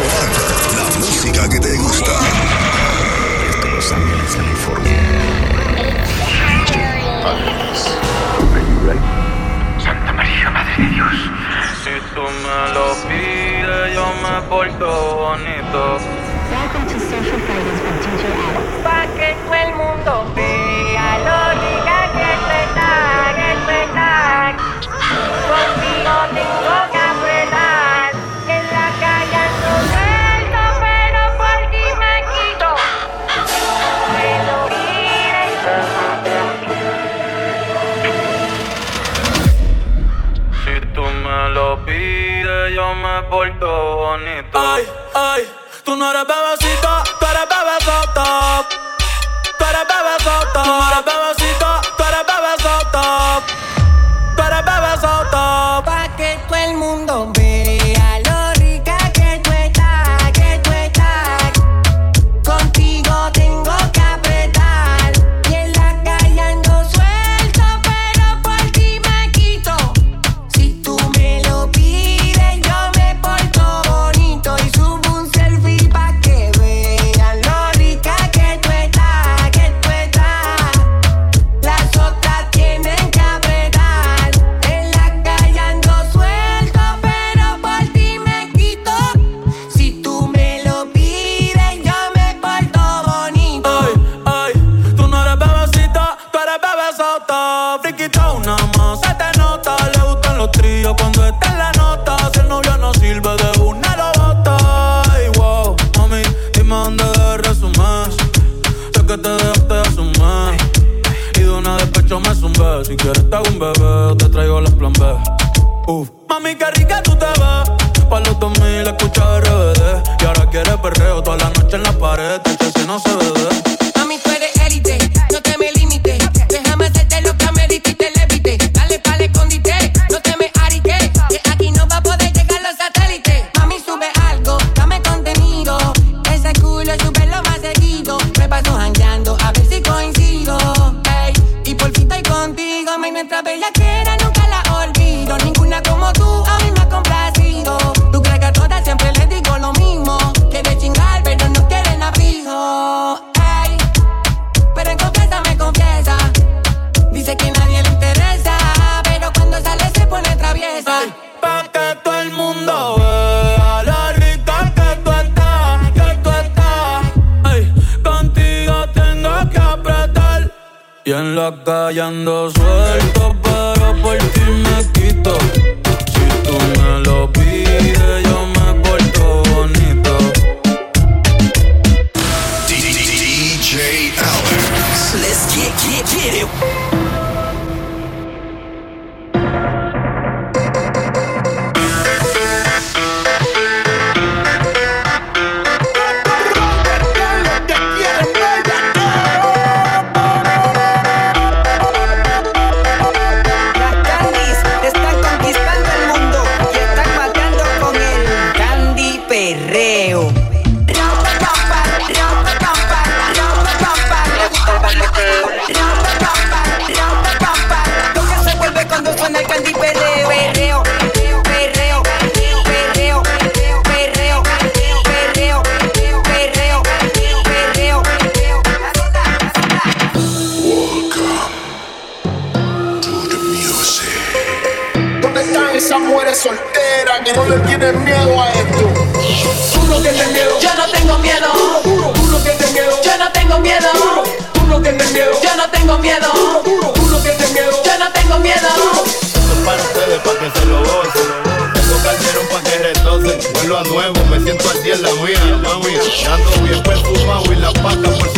la música que te gusta. Desde Los Ángeles, California. Santa María, Madre de Dios. Si tú me lo pides, yo me porto bonito. about un bebé, te traigo los plan B. Uf. Mami, qué rica tú te ves. Pa' los 2000 escucha RBD. Y ahora quiere perreo toda la noche en la pared. Este si no se bebe. mundo vea la rica que tú estás, que tú estás. Ay, contigo tengo que apretar. Y en la calle ando suelto, pero por ti me quito. Si tú me lo veo. Nunca perreo. Perreo, ¿Dónde están que no le tienen miedo a esto? no tienes miedo. Yo no tengo miedo. Duro, tú no tienes miedo. Yo no tengo miedo. Duro, tú no tienes miedo. Yo no tengo miedo. Duro, duro, tú no tienes miedo. Yo no tengo miedo. Esto es para ustedes, para que se lo gocen. Tengo calderón pa' que retocen. Vuelvo a nuevo, me siento al día en la mía, mami. Ando bien perfumado y la paca por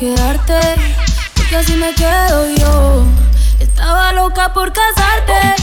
quedarte, porque así me quedo yo. Estaba loca por casarte,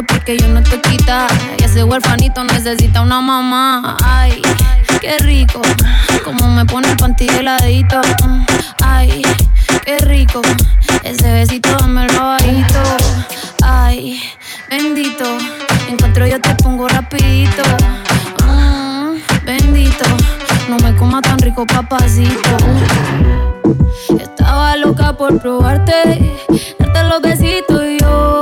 Porque yo no estoy quita. Y ese huerfanito necesita una mamá. Ay, qué rico. Como me pone el panty heladito. Ay, qué rico. Ese besito dame el bajito. Ay, bendito. Encuentro yo te pongo rapidito. Mm, bendito. No me coma tan rico, papacito. Estaba loca por probarte, darte los besitos yo.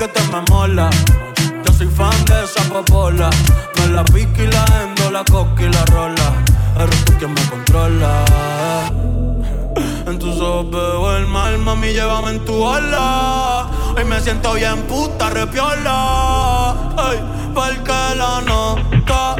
Tu piquete me mola. Yo soy fan de esa popola. Me la pique y la endo, la coca y la rola. Eres tú quien me controla. En tus ojos veo el mal, mami, llévame en tu ola. Hoy me siento bien puta, repiola. Ay, porque la nota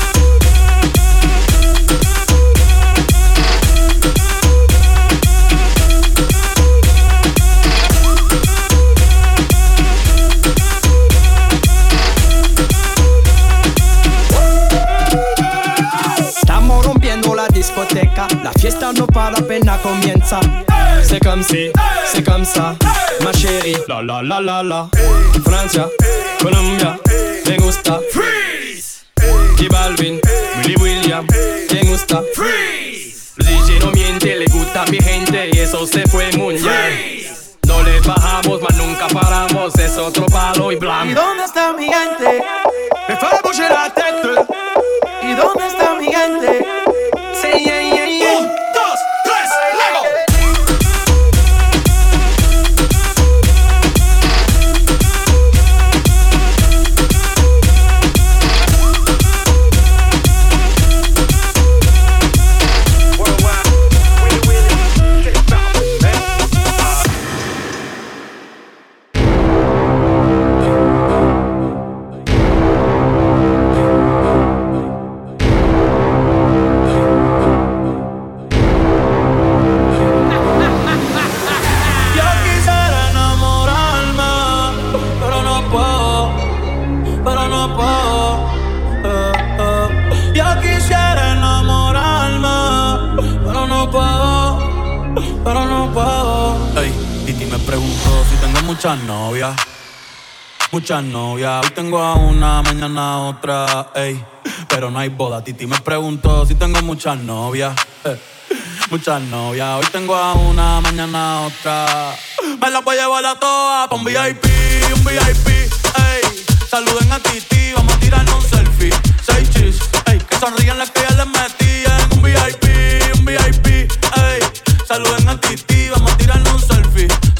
Fiesta no para apenas comienza. Hey, c'est comme si, hey, c'est comme ça, hey, ma chérie. La la la la la. Francia, Colombia, me gusta. Freeze. Y Balvin, Willy William, me gusta. Freeze. DJ no miente, le gusta a mi gente y eso se fue muy bien. No le bajamos, mas nunca paramos, es otro palo y blanco. ¿Y dónde está mi gente? me preguntó si tengo muchas novias. Muchas novias, hoy tengo a una, mañana otra, ey. Pero no hay boda, Titi me preguntó si tengo muchas novias. Eh, muchas novias, hoy tengo a una, mañana otra. Me las voy a llevar a todas pa' un VIP, un VIP, ey. Saluden a Titi, vamos a tirar un selfie. Seis chis, ey. Que sonríen las que ya les metí en un VIP, un VIP, ey. Saluden a Titi, vamos a tirar un selfie.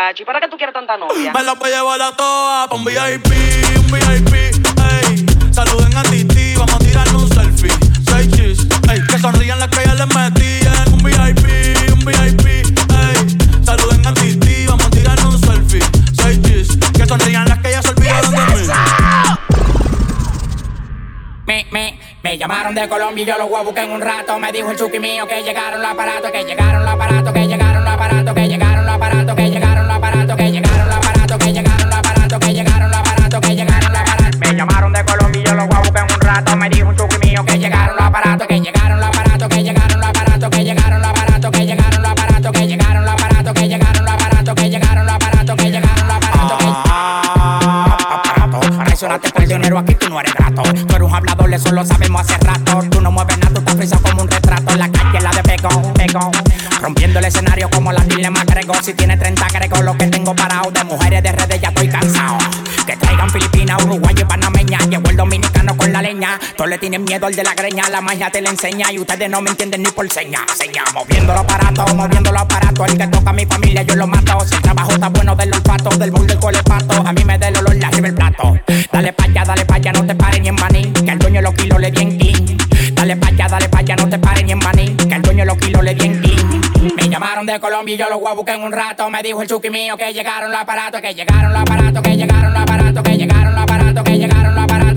muchacho, ¿y para qué tú quieres tanta novia? Me la voy a llevar a todas pa' un VIP, un VIP, ey. Saluden a Titi, vamos a tirarnos un selfie. Seis chis, ey. Que sonrían las que ya les metí en un VIP, un VIP, ey. Saluden a Titi, vamos a tirarnos un selfie. Seis chis, que sonrían las que ya se olvidaron de mí. Me, me, me llamaron de Colombia y yo los voy a buscar en un rato. Me dijo el chuki mío que llegaron los aparatos, que llegaron los aparatos, que llegaron los aparatos, que llegaron buscar en un rato. Me dijo el chuki mío que llegaron los aparatos, que llegaron los aparatos, que llegaron los aparatos, que llegaron los aparatos, que llegaron los aparatos, que llegaron los aparatos, que llegaron los aparatos, que llegaron los aparatos, que llegaron los aparatos. Traicionaste prisionero, aquí tú no eres grato. Tú eres un hablador, eso lo sabemos hace rato. Tú no mueves nada, tú estás frisado como un retrato. La calle la de pegón, pegón. Rompiendo el escenario como la Dile Magrego. Si tiene 30 grego, lo que tienen miedo al de la greña. La magia te la enseña y ustedes no me entienden ni por seña. Seña, moviendo los aparatos, moviendo los aparatos. El que toca a mi familia, yo lo mato. Si el trabajo está bueno del olfato, del mundo del colepato. A mí me da el olor, la el plato. Dale pa' allá, dale pa' allá, no te pares ni en maní. Que el dueño los kilos le di en. Dale pa' allá, dale pa' allá, no te pares ni en maní. Que el dueño los kilos le di en. Me llamaron de Colombia y yo los voy a buscar en un rato. Me dijo el chuki mío que llegaron los aparatos, que llegaron los aparatos, que llegaron los aparatos, que llegaron los aparatos, que llegaron los aparatos,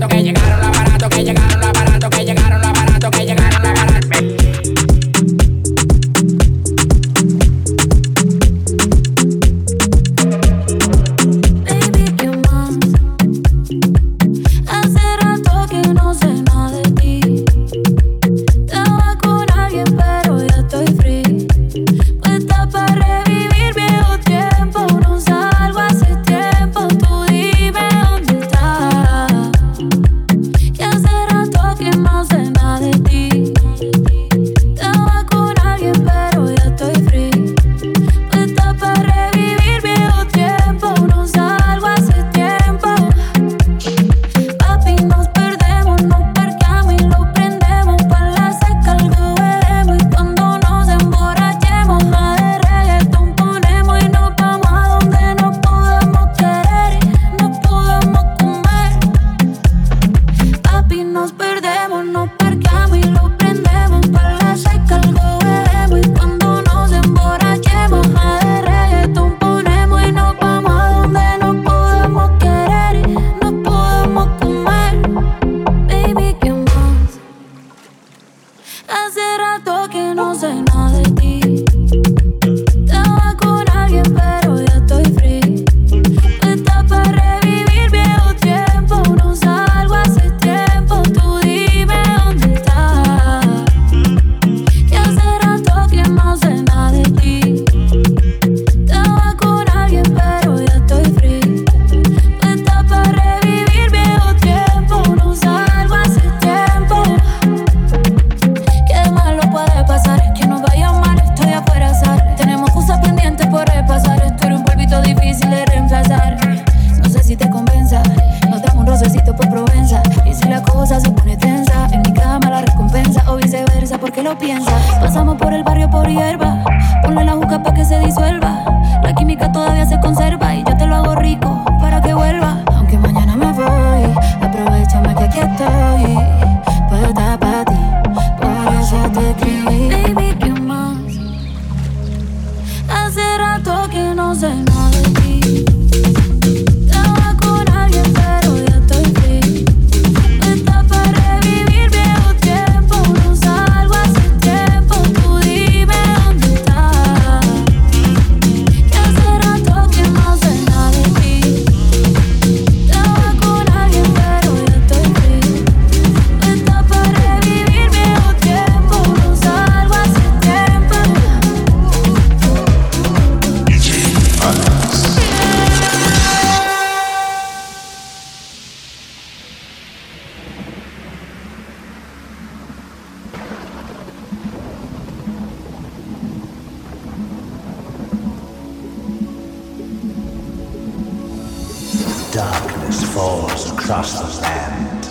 falls across the land.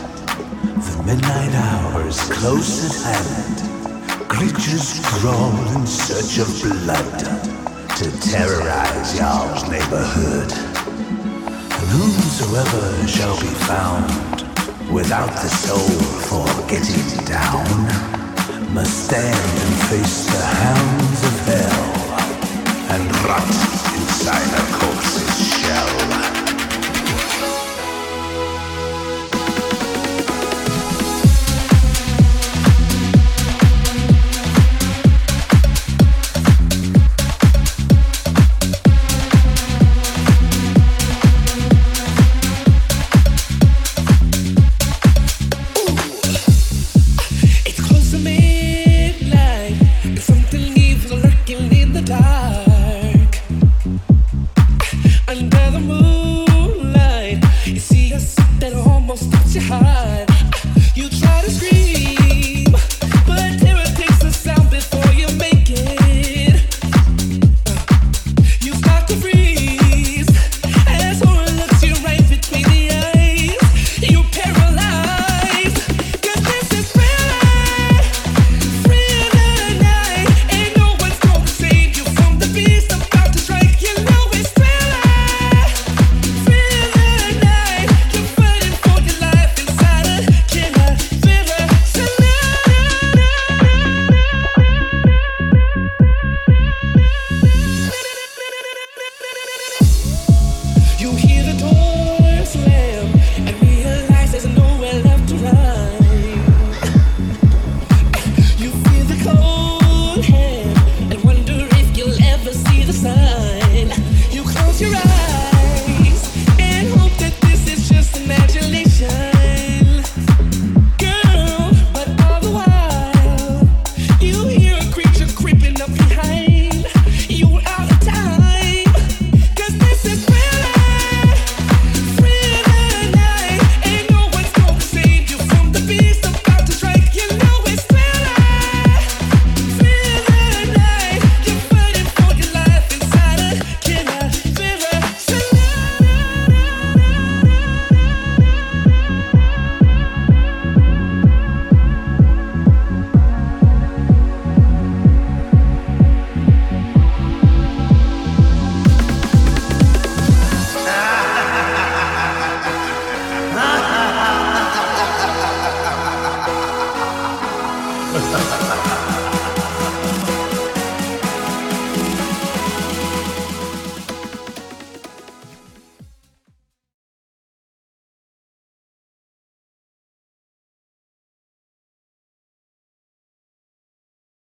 The midnight hour is close at hand. Creatures crawl in search of blood to terrorize y'all's neighborhood. And whomsoever shall be found without the soul for getting down must stand and face the hounds of hell and rot in silence.